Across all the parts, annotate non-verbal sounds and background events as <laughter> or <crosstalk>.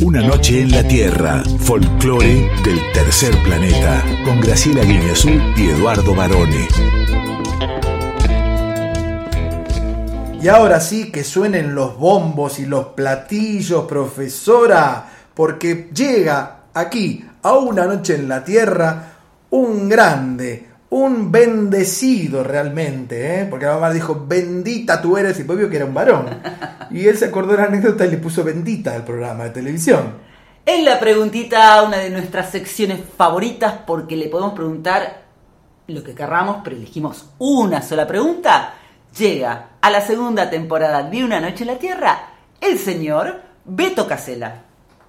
Una noche en la Tierra, folclore del tercer planeta, con Graciela Guineazú y Eduardo Barone. Y ahora sí que suenen los bombos y los platillos, profesora, porque llega aquí a una noche en la Tierra un grande, un bendecido realmente, ¿eh? porque la mamá dijo, bendita tú eres, y pues vio que era un varón. <laughs> Y él se acordó de la anécdota y le puso bendita al programa de televisión. Es la preguntita, una de nuestras secciones favoritas, porque le podemos preguntar lo que querramos, pero elegimos una sola pregunta. Llega a la segunda temporada de Una Noche en la Tierra el señor Beto Casela.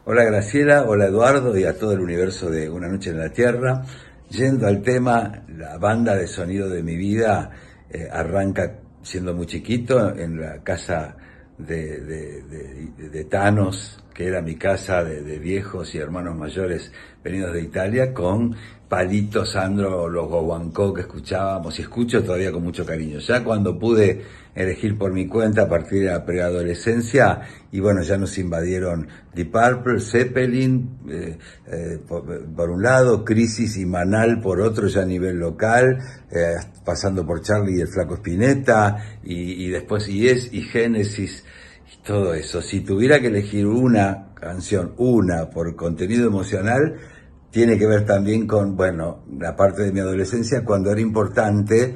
Hola Graciela, hola Eduardo y a todo el universo de Una Noche en la Tierra. Yendo al tema, la banda de sonido de mi vida eh, arranca siendo muy chiquito en la casa de, de, de, de Thanos, que era mi casa de, viejos y hermanos mayores venidos de Italia, con Palito, Sandro, los Guaguancó que escuchábamos y escucho todavía con mucho cariño. Ya cuando pude elegir por mi cuenta a partir de la preadolescencia, y bueno, ya nos invadieron Deep Purple, Zeppelin, eh, eh, por, un lado, Crisis y Manal por otro, ya a nivel local, eh, pasando por Charlie y el Flaco Spinetta, y, y después Yes y Génesis, y todo eso. Si tuviera que elegir una canción, una por contenido emocional, tiene que ver también con, bueno, la parte de mi adolescencia cuando era importante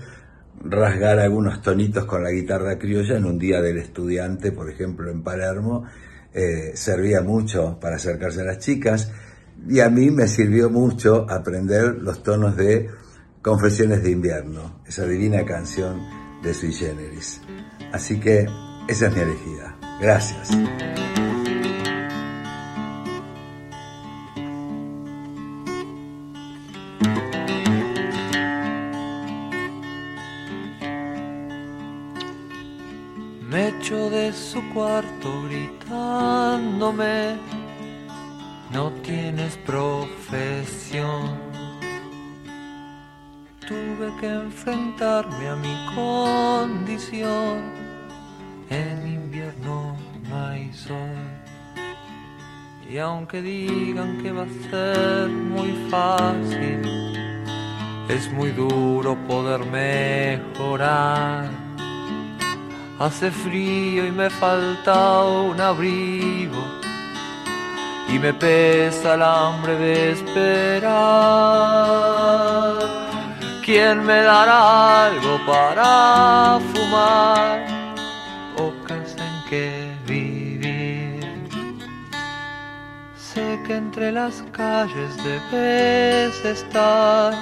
rasgar algunos tonitos con la guitarra criolla en un día del estudiante, por ejemplo, en Palermo, eh, servía mucho para acercarse a las chicas y a mí me sirvió mucho aprender los tonos de Confesiones de invierno, esa divina canción de Sui Generis. Así que esa es mi elegida. Gracias. Aunque digan que va a ser muy fácil, es muy duro poder mejorar. Hace frío y me falta un abrigo y me pesa el hambre de esperar. ¿Quién me dará algo para fumar o casa en que Sé que entre las calles debes estar,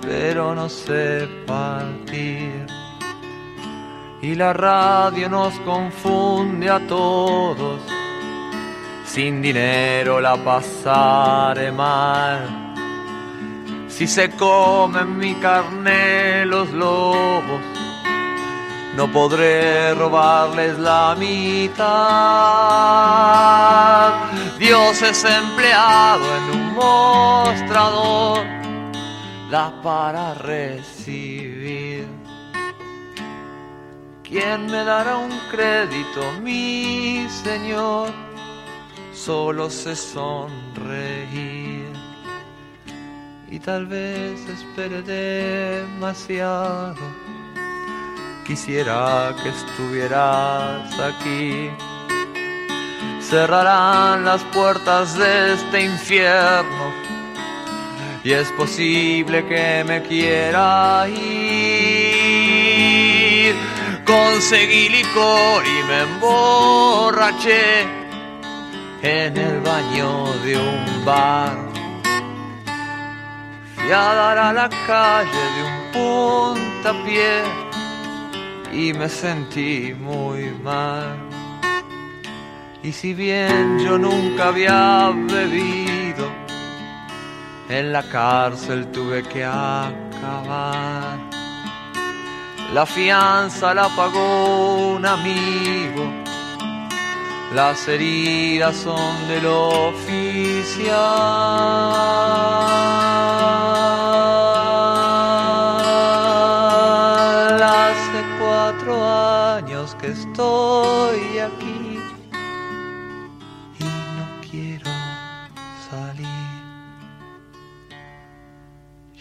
pero no sé partir y la radio nos confunde a todos. Sin dinero la pasaré mal. Si se comen mi carne los lobos, no podré robarles la mitad. Dios es empleado en un mostrador, da para recibir. ¿Quién me dará un crédito, mi Señor? Solo sé sonreír y tal vez espere demasiado. Quisiera que estuvieras aquí. Cerrarán las puertas de este infierno y es posible que me quiera ir conseguí licor y me emborraché en el baño de un bar. Fui a dar a la calle de un puntapié y me sentí muy mal. Y si bien yo nunca había bebido, en la cárcel tuve que acabar. La fianza la pagó un amigo las heridas son del oficial. Estoy aquí y no quiero salir.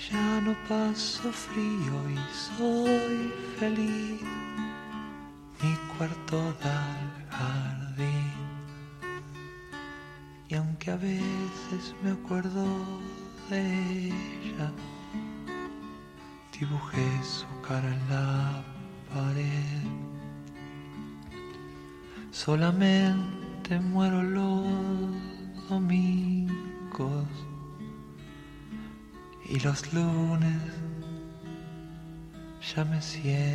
Ya no paso frío y soy feliz. Mi cuarto da al jardín. Y aunque a veces me acuerdo de ella, dibujé su cara en la pared. Solamente muero los domingos y los lunes ya me siento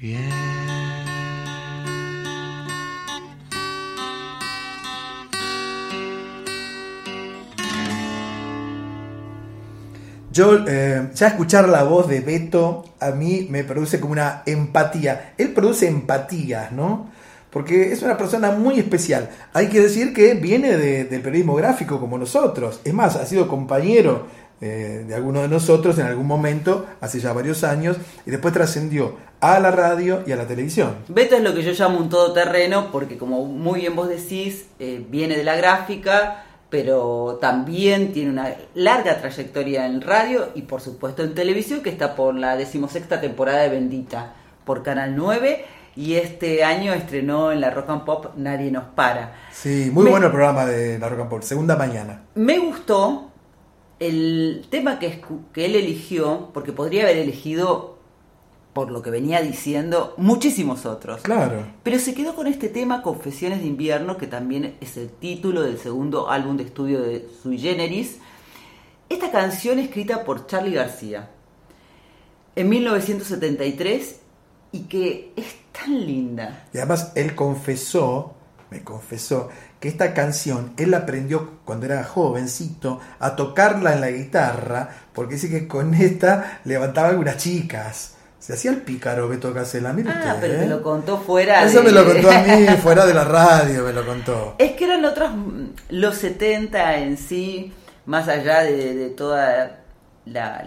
bien. Yo, eh, ya escuchar la voz de Beto a mí me produce como una empatía. Él produce empatías, ¿no? Porque es una persona muy especial. Hay que decir que viene de- del periodismo gráfico como nosotros. Es más, ha sido compañero eh, de alguno de nosotros en algún momento, hace ya varios años, y después trascendió a la radio y a la televisión. Beto es lo que yo llamo un todoterreno porque como muy bien vos decís, eh, viene de la gráfica, pero también tiene una larga trayectoria en radio y por supuesto en televisión que está por la decimosexta temporada de Bendita por Canal 9 y este año estrenó en la Rock and Pop Nadie nos para. Sí, muy Me- bueno el programa de la Rock and Pop, segunda mañana. Me gustó el tema que, que él eligió, porque podría haber elegido, por lo que venía diciendo, muchísimos otros. Claro. Pero se quedó con este tema Confesiones de invierno, que también es el título del segundo álbum de estudio de Sui Generis. Esta canción escrita por Charlie García en 1973 y que es tan linda. Y además él confesó, me confesó, que esta canción él aprendió cuando era jovencito a tocarla en la guitarra, porque dice que con esta levantaba algunas chicas. Se hacía el pícaro Beto Casella, mire Ah, usted. pero ¿eh? me lo contó fuera Eso de- me lo contó a mí, <laughs> fuera de la radio me lo contó. Es que eran otros, los 70 en sí, más allá de, de toda la,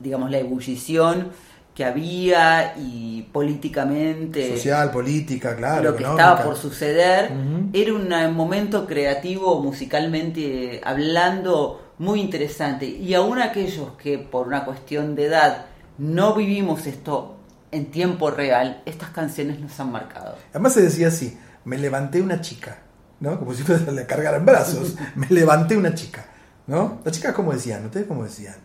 digamos, la ebullición que había y políticamente Social, política, claro. lo que económica. estaba por suceder, era un momento creativo, musicalmente hablando, muy interesante. Y aún aquellos que por una cuestión de edad no vivimos esto en tiempo real, estas canciones nos han marcado. Además se decía así, me levanté una chica, ¿no? Como si fuese le cargaran brazos. <laughs> me levanté una chica, ¿no? Las chicas cómo decían, ¿ustedes cómo decían?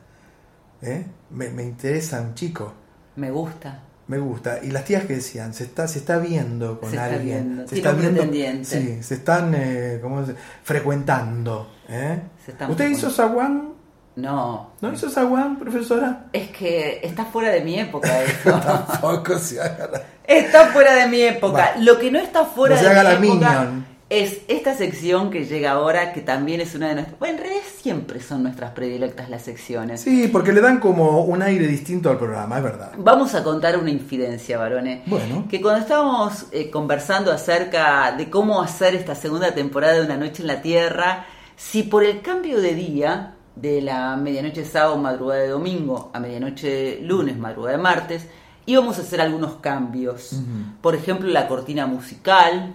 ¿Eh? Me, me interesa un chico, Me gusta. me gusta. Y las tías que decían, se está, se está viendo con Se está alguien. viendo, Se está viendo. Sí, se están eh, ¿cómo se- frecuentando. ¿eh? Se están ¿Usted hizo frecuentando. zaguán? No, ¿No hizo zaguán, profesora? es que está fuera de mi época <laughs> eso. Tampoco se haga la- Está fuera de mi época. Va. Lo que no está fuera No se de haga mi la época minion. es esta sección que llega ahora, que también es una de nuestras... Bueno, en realidad siempre son nuestras predilectas las secciones. Sí, porque le dan como un aire distinto al programa, es verdad. Vamos a contar una infidencia, varones. Bueno. Que cuando estábamos eh, conversando acerca de cómo hacer esta segunda temporada de Una Noche en la Tierra, si por el cambio de día, de la medianoche sábado, madrugada de domingo, a medianoche lunes, madrugada de martes, íbamos a hacer algunos cambios. Por ejemplo, la cortina musical,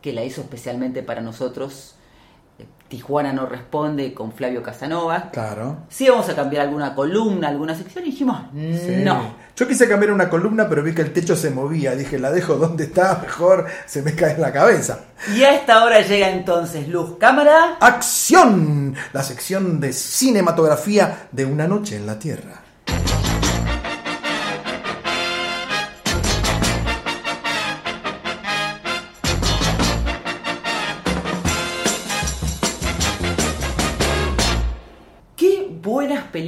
que la hizo especialmente para nosotros. Tijuana no responde con Flavio Casanova. Claro. Si íbamos a cambiar alguna columna, alguna sección, y dijimos, Sí. no. Yo quise cambiar una columna, pero vi que el techo se movía. Dije, la dejo donde está, mejor se me cae en la cabeza. Y a esta hora llega entonces Luz Cámara. ¡Acción! La sección de cinematografía de Una Noche en la Tierra.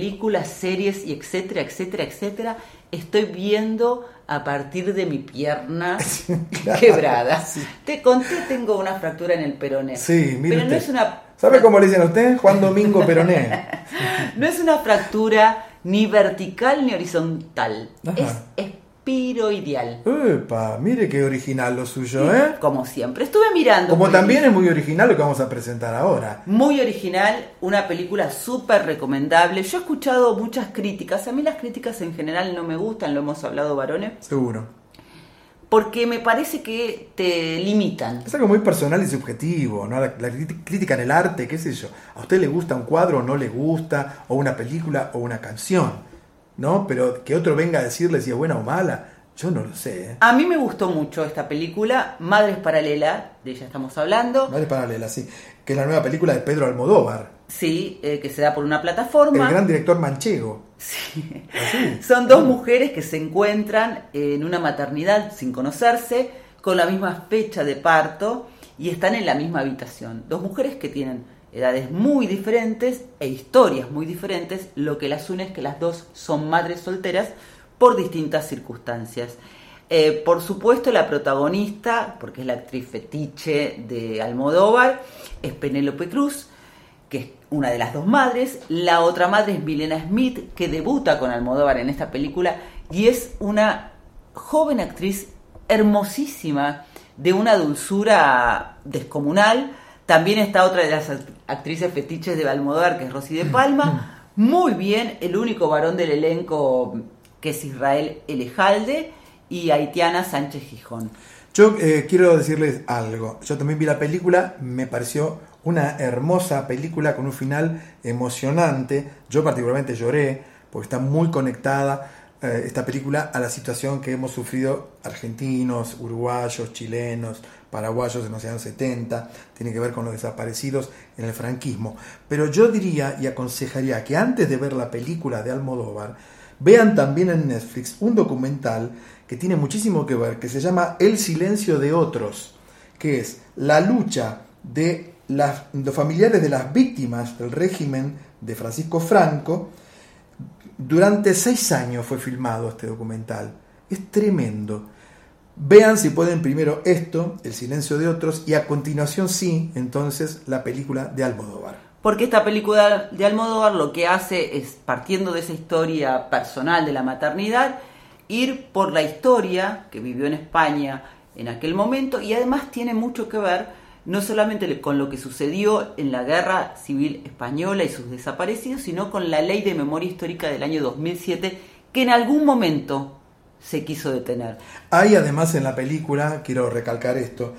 Películas, series y etcétera, etcétera, etcétera estoy viendo a partir de mi pierna <laughs> Claro, quebrada. sí. Te conté, tengo una fractura en el peroné. Sí, mire Pero no es una ¿Sabe cómo le dicen a usted? Juan Domingo Peroné. <laughs> no es una fractura ni vertical ni horizontal. Ajá. Es vampiro ideal. Epa, mire qué original lo suyo, ¿eh? Como siempre, estuve mirando. Como también es muy original lo que vamos a presentar ahora. Muy original, una película súper recomendable. Yo he escuchado muchas críticas. A mí las críticas en general no me gustan, lo hemos hablado varones, Seguro. porque me parece que te limitan. Es algo muy personal y subjetivo, ¿no? La, la crítica en el arte, qué sé yo. ¿A usted le gusta un cuadro o no le gusta? O una película o una canción, ¿no? Pero que otro venga a decirle si es buena o mala, yo no lo sé, ¿eh? A mí me gustó mucho esta película, Madres Paralelas, de ella estamos hablando. Madre paralela, sí. Que es la nueva película de Pedro Almodóvar, Sí, eh, que se da por una el plataforma. gran director manchego. Sí. Así. <laughs> Son dos mujeres que se encuentran en una maternidad sin conocerse, con la misma fecha de parto y están en la misma habitación. Dos mujeres que tienen edades muy diferentes e historias muy diferentes, lo que las une es que las dos son madres solteras por distintas circunstancias. Eh, por supuesto, la protagonista, porque es la actriz fetiche de Almodóvar, es Penélope Cruz, que es una de las dos madres. La otra madre es Milena Smith, que debuta con Almodóvar en esta película y es una joven actriz hermosísima, de una dulzura descomunal. También está otra de las act- actrices fetiches de Almodóvar, que es Rosy de Palma. Muy bien, el único varón del elenco que es Israel Elejalde y Haitiana Sánchez Gijón. Yo eh, quiero decirles algo. Yo también vi la película, me pareció una hermosa película con un final emocionante. Yo particularmente lloré porque está muy conectada eh, esta película a la situación que hemos sufrido argentinos, uruguayos, chilenos, paraguayos en los años 70. Tiene que ver con los desaparecidos en el franquismo. Pero yo diría y aconsejaría que antes de ver la película de Almodóvar, vean también en Netflix un documental que tiene muchísimo que ver, que se llama El silencio de otros, que es la lucha de las, los familiares de las víctimas del régimen de Francisco Franco. Durante seis años fue filmado este documental. Es tremendo. Vean si pueden primero esto, El silencio de otros, y a continuación sí, entonces, la película de Almodóvar. Porque esta película de Almodóvar lo que hace es, partiendo de esa historia personal de la maternidad, ir por la historia que vivió en España en aquel momento y además tiene mucho que ver no solamente con lo que sucedió en la guerra civil española y sus desaparecidos, sino con la ley de memoria histórica del año 2007 que en algún momento se quiso detener. Hay además en la película, quiero recalcar esto,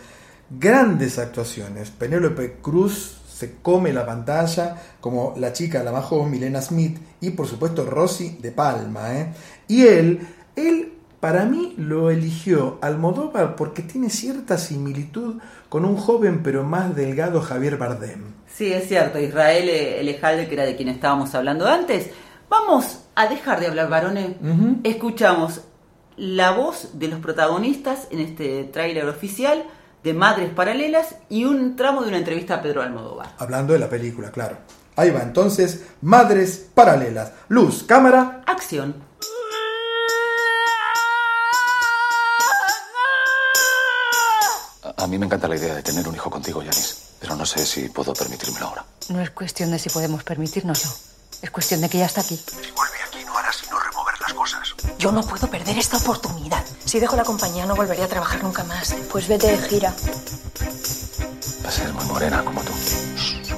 grandes actuaciones. Penélope Cruz se come la pantalla como la chica, la más Milena Smith, y por supuesto Rosy de Palma. ¿eh? Y él, él para mí lo eligió Almodóvar porque tiene cierta similitud con un joven pero más delgado Javier Bardem. Sí, es cierto, Israel eh, Elejalde, que era de quien estábamos hablando antes. Vamos a dejar de hablar, varones. Escuchamos la voz de los protagonistas en este tráiler oficial de Madres Paralelas y un tramo de una entrevista a Pedro Almodóvar. Hablando de la película, claro. Ahí va entonces, Madres Paralelas. Luz, cámara. Acción. A- mí me encanta la idea de tener un hijo contigo, Yanis, pero no sé si puedo permitírmelo ahora. No es cuestión de si podemos permitírnoslo. Es cuestión de que ya está aquí. Si vuelve aquí no hará sino remover las cosas. Yo no puedo perder esta oportunidad. Si dejo la compañía no volveré a trabajar nunca más. Pues vete de gira. Va a ser muy morena como tú.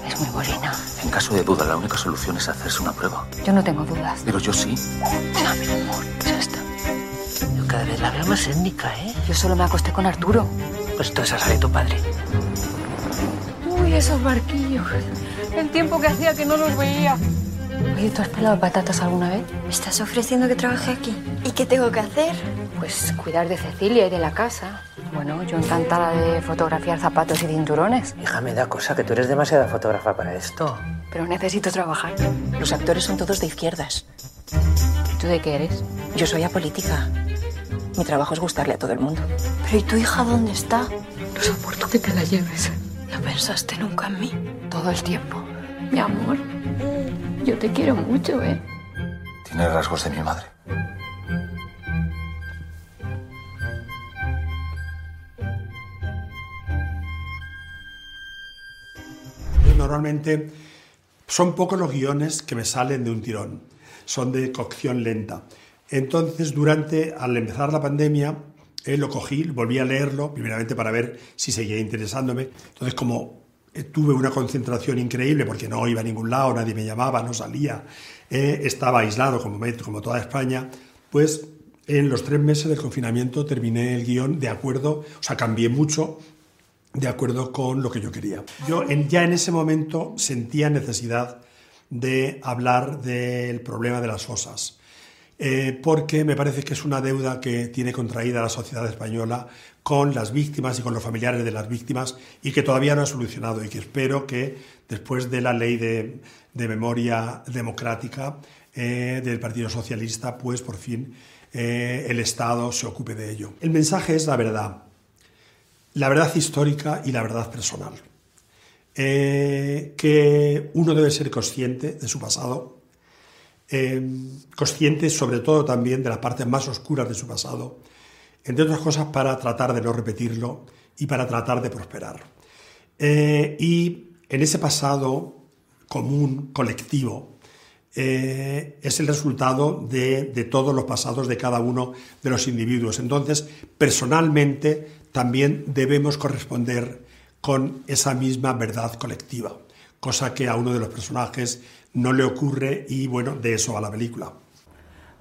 Es muy morena. En caso de duda, la única solución es hacerse una prueba. Yo no tengo dudas. Pero yo sí. No, mi amor, ya está. Yo cada vez la veo más étnica, ¿eh? Yo solo me acosté con Arturo. Pues tú esa de tu padre. Uy, esos barquillos. El tiempo que hacía que no los veía. Oye, ¿tú has pelado patatas alguna vez? ¿Me estás ofreciendo que trabaje aquí? ¿Y qué tengo que hacer? Pues cuidar de Cecilia y de la casa. Bueno, yo encantada de fotografiar zapatos y cinturones. Hija, me da cosa que tú eres demasiada fotógrafa para esto. Pero necesito trabajar. Los actores son todos de izquierdas. ¿Y tú de qué eres? Yo soy apolítica. Mi trabajo es gustarle a todo el mundo. ¿Pero y tu hija dónde está? No soporto que te la lleves. ¿No pensaste nunca en mí? Todo el tiempo. Mi amor, yo te quiero mucho, ¿eh? Tiene rasgos de mi madre. Normalmente son pocos los guiones que me salen de un tirón, son de cocción lenta. Entonces, durante, al empezar la pandemia, eh, lo cogí, volví a leerlo, primeramente para ver si seguía interesándome. Entonces, como eh, tuve una concentración increíble porque no iba a ningún lado, nadie me llamaba, no salía, eh, estaba aislado como, como toda España, pues en los tres meses del confinamiento terminé el guion de acuerdo, o sea, cambié mucho de acuerdo con lo que yo quería. Yo ya en ese momento sentía necesidad de hablar del problema de las fosas, eh, porque me parece que es una deuda que tiene contraída la sociedad española con las víctimas y con los familiares de las víctimas y que todavía no ha solucionado y que espero que después de la ley de, memoria democrática eh, del Partido Socialista, pues por fin eh, el Estado se ocupe de ello. El mensaje es la verdad, la verdad histórica y la verdad personal. Que uno debe ser consciente de su pasado, eh, consciente sobre todo también de las partes más oscuras de su pasado, entre otras cosas para tratar de no repetirlo y para tratar de prosperar. y en ese pasado común, colectivo, eh, es el resultado de, todos los pasados de cada uno de los individuos. Entonces, personalmente, también debemos corresponder con esa misma verdad colectiva, cosa que a uno de los personajes no le ocurre y bueno, de eso va la película.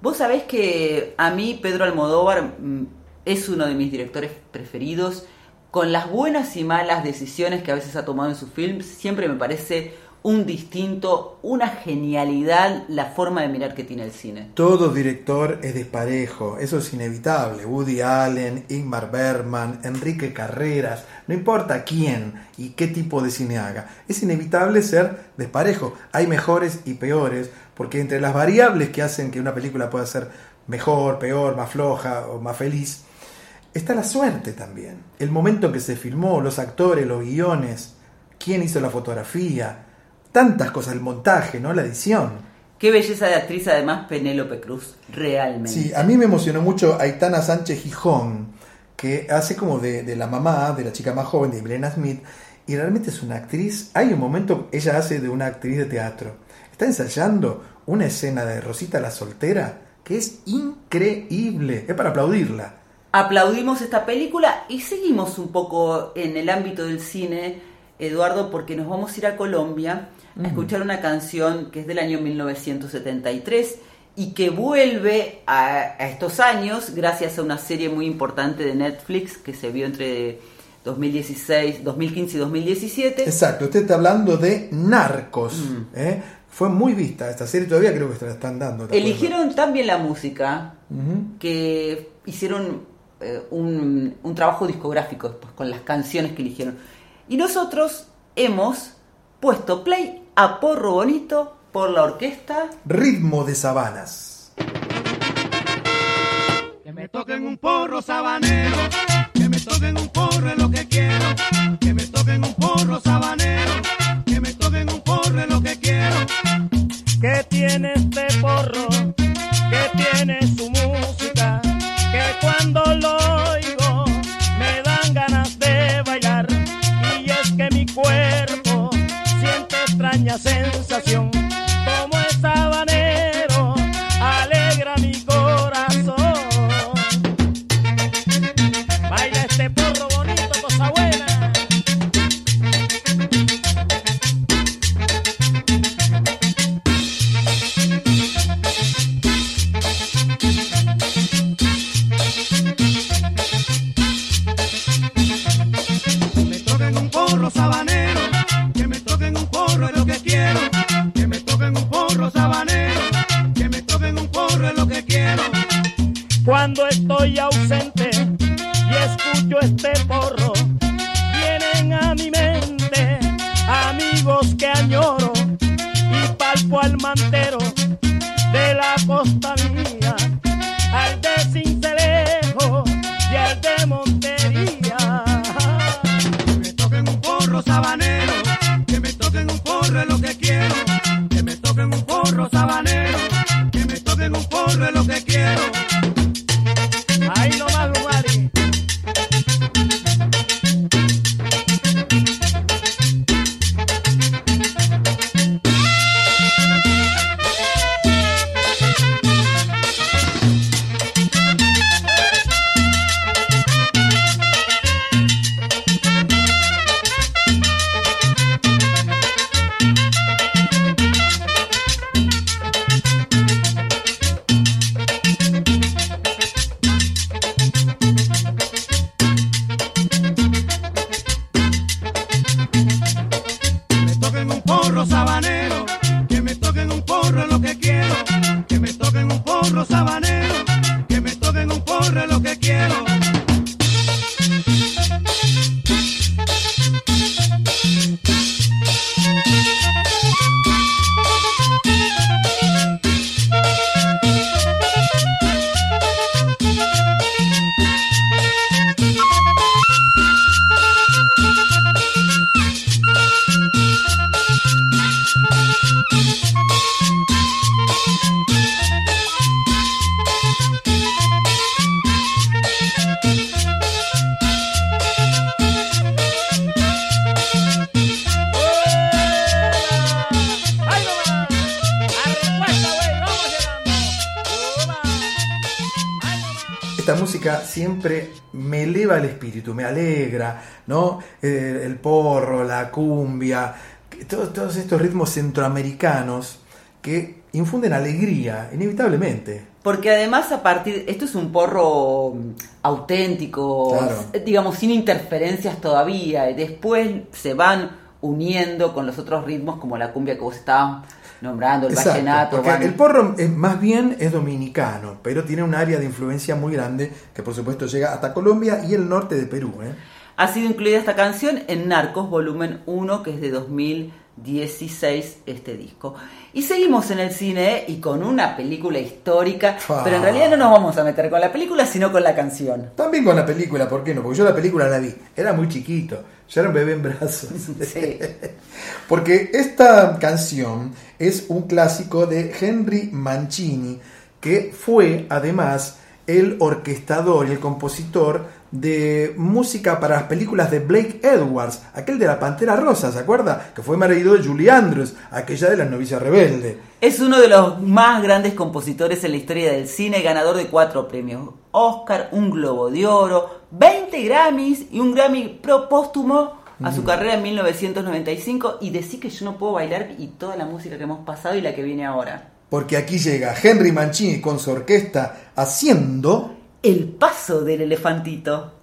Vos sabés que a mí Pedro Almodóvar mm, es uno de mis directores preferidos. Con las buenas y malas decisiones que a veces ha tomado en sus films, siempre me parece un distinto, una genialidad la forma de mirar que tiene el cine. Todo director es desparejo, eso es inevitable. Woody Allen, Ingmar Bergman, Enrique Carreras, no importa quién y qué tipo de cine haga, es inevitable ser desparejo. Hay mejores y peores, porque entre las variables que hacen que una película pueda ser mejor, peor, más floja o más feliz, está la suerte también. El momento en que se filmó, los actores, los guiones, quién hizo la fotografía, tantas cosas, el montaje, ¿no? La edición. Qué belleza de actriz, además, Penélope Cruz, realmente. Sí, a mí me emocionó mucho Aitana Sánchez Gijón, que hace como de, la mamá de la chica más joven de Milena Smith, y realmente es una actriz. Hay un momento, ella hace de una actriz de teatro. Está ensayando una escena de Rosita la soltera que es increíble. Es para aplaudirla. Aplaudimos esta película y seguimos un poco en el ámbito del cine, Eduardo, porque nos vamos a ir a Colombia a escuchar una canción que es del año 1973 y que vuelve a, estos años gracias a una serie muy importante de Netflix que se vio entre 2016, 2015 y 2017. Exacto, usted está hablando de Narcos. ¿eh? Fue muy vista esta serie, todavía creo que se la están dando. Eligieron también la música, que hicieron eh, un, un, trabajo discográfico después con las canciones que eligieron. Y nosotros hemos puesto play a Porro Bonito por la orquesta Ritmo de Sabanas. Que me toquen un porro sabanero, que me toquen un porro es lo que quiero, que me toquen un porro sabanero, que me toquen un porro es lo que quiero. Que tiene este porro, que tiene su sensación, corre lo que quiero. Siempre me eleva el espíritu, me alegra, ¿no? Eh, el porro, la cumbia, todos, todos estos ritmos centroamericanos que infunden alegría, inevitablemente. Porque además a partir, esto es un porro auténtico, Claro. digamos, sin interferencias todavía, y después se van uniendo con los otros ritmos como la cumbia que vos estabas nombrando, el Exacto, vallenato. van- el porro es, más bien es dominicano, pero tiene un área de influencia muy grande que por supuesto llega hasta Colombia y el norte de Perú. ¿eh? Ha sido incluida esta canción en Narcos Volumen 1, que es de 2016 este disco. Y seguimos en el cine y con una película histórica, pero en realidad no nos vamos a meter con la película, sino con la canción. También con la película, ¿por qué no? Porque yo la película la vi, era muy chiquito, yo era un bebé en brazos. <laughs> <laughs> Porque esta canción es un clásico de Henry Mancini, que fue además el orquestador y el compositor de música para las películas de Blake Edwards, aquel de la Pantera Rosa, ¿se acuerda? Que fue marido de Julie Andrews, aquella de la novicia rebelde. Es uno de los más grandes compositores en la historia del cine, ganador de cuatro premios Oscar, un Globo de Oro, 20 Grammys y un Grammy pro póstumo a su Mm. carrera en 1995. Y decir que yo no puedo bailar y toda la música que hemos pasado y la que viene ahora. Porque aquí llega Henry Mancini con su orquesta haciendo... El paso del elefantito.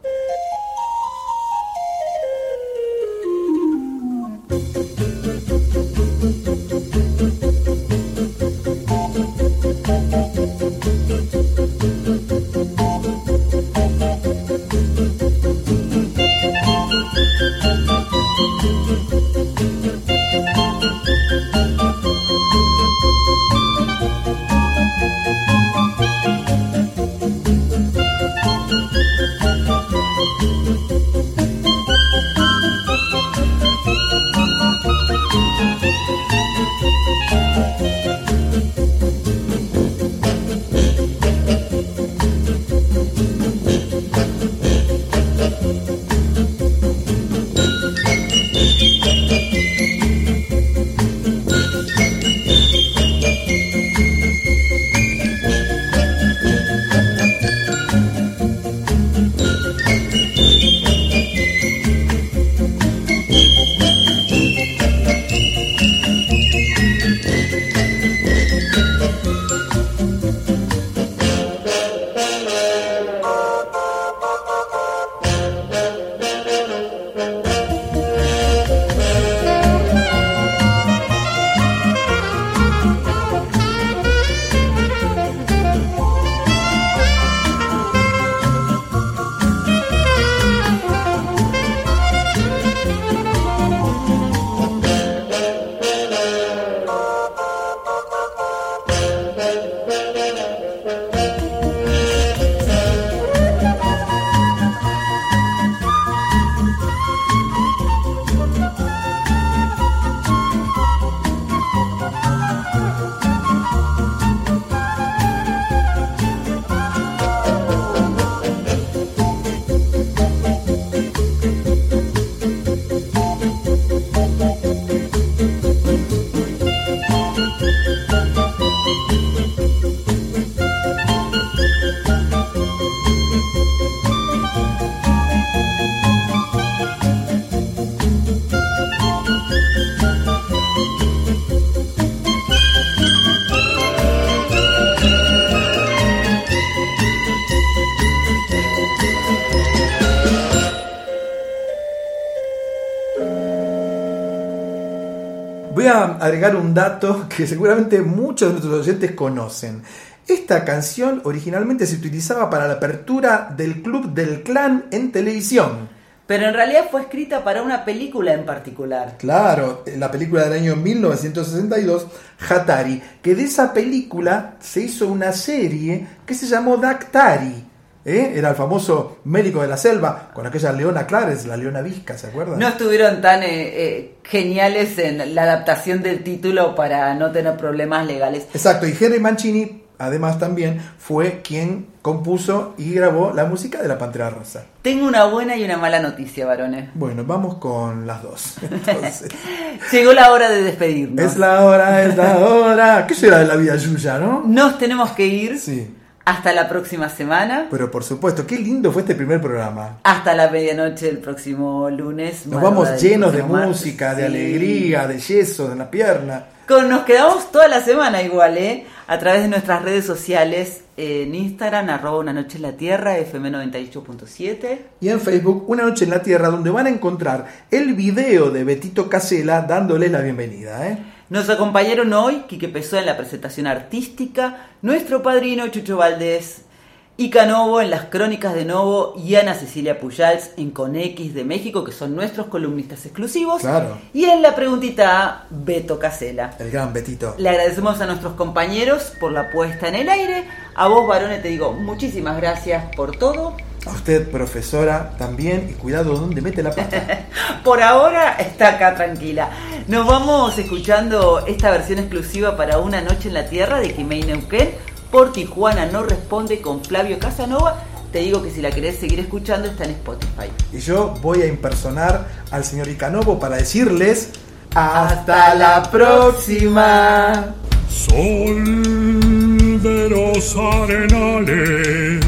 Voy a agregar un dato <laughs> que seguramente muchos de nuestros oyentes conocen. Esta canción originalmente se utilizaba para la apertura del Club del Clan en televisión. Pero en realidad fue escrita para una película en particular. Claro, la película del año 1962, Hatari, que de esa película se hizo una serie que se llamó Dactari. ¿Eh? Era el famoso médico de la selva, con aquella leona Clares, la leona visca, ¿se acuerdan? No estuvieron tan eh, eh, geniales en la adaptación del título para no tener problemas legales. Exacto, y Henry Mancini, además también, fue quien compuso y grabó la música de la Pantera Rosa. Tengo una buena y una mala noticia, varones. Bueno, vamos con las dos. <laughs> Entonces, <laughs> Llegó la hora de despedirnos. es la hora, es la hora. ¿Qué será de la vida Yuya, no? Nos tenemos que ir. Sí. Hasta la próxima semana. Pero por supuesto, qué lindo fue este primer programa. Hasta la medianoche del próximo lunes. Nos vamos llenos de martes. música, de Sí. alegría, de yeso, de la pierna. Con, nos quedamos toda la semana igual, ¿eh? A través de nuestras redes sociales, en Instagram, arroba una noche en la tierra, FM 98.7. Y en Facebook, Una Noche en la Tierra, donde van a encontrar el video de Betito Casela dándoles la bienvenida. ¿eh? Nos acompañaron hoy Quique Pessoa en la presentación artística, nuestro padrino Chucho Valdés, Ica Novo en las crónicas de Novo y Ana Cecilia Pujals en Conex de México, que son nuestros columnistas exclusivos. Claro. Y en la preguntita A, Beto Casela. El gran Betito. Le agradecemos a nuestros compañeros por la puesta en el aire. A vos, varones, te digo muchísimas gracias por todo. A usted, profesora, también. Y cuidado donde mete la pata. <laughs> Por ahora está acá tranquila. Nos vamos escuchando esta versión exclusiva para Una Noche en la Tierra de Jimei Neuquén por Tijuana No Responde con Flavio Casanova. Te digo que si la querés seguir escuchando está en Spotify. y yo voy a impersonar al señor Icanovo para decirles. ¡Hasta la próxima! Sol de los arenales,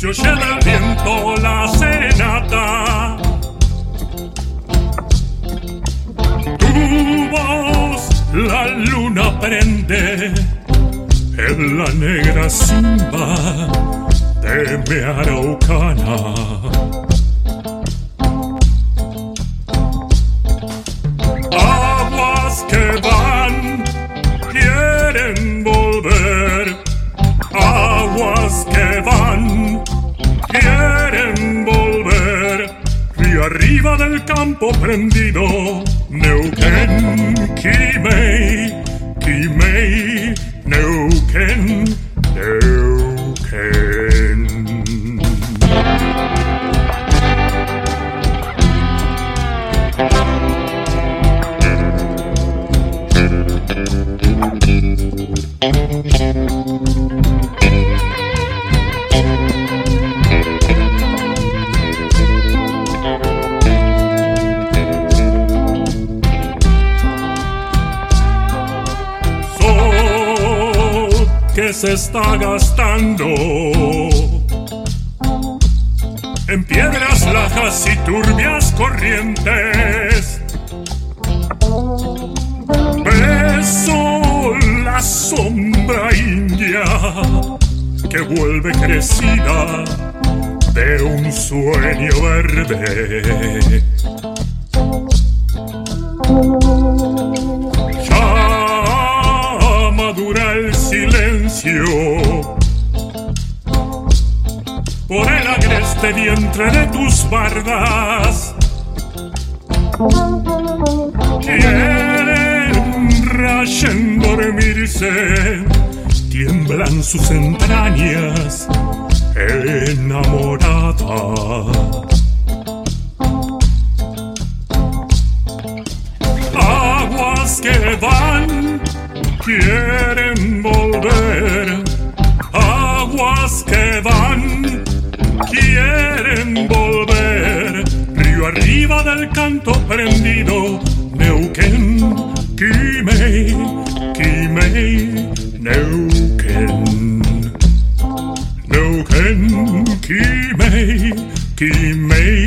se oye del viento la serenata. Tu voz la luna prende en la negra simba de mi araucana y turbias corrientes. Beso la sombra india que vuelve crecida de un sueño verde. Ya madura el silencio agreste vientre de tus bardas. Quieren dormirse, tiemblan sus entrañas enamorada. Aguas que van, quieren volver. Aguas que van, quieren volver. Río arriba del canto prendido, Neuquén, Quimei, Quimei, Neuquén. Neuquén, Quimei, Quimei.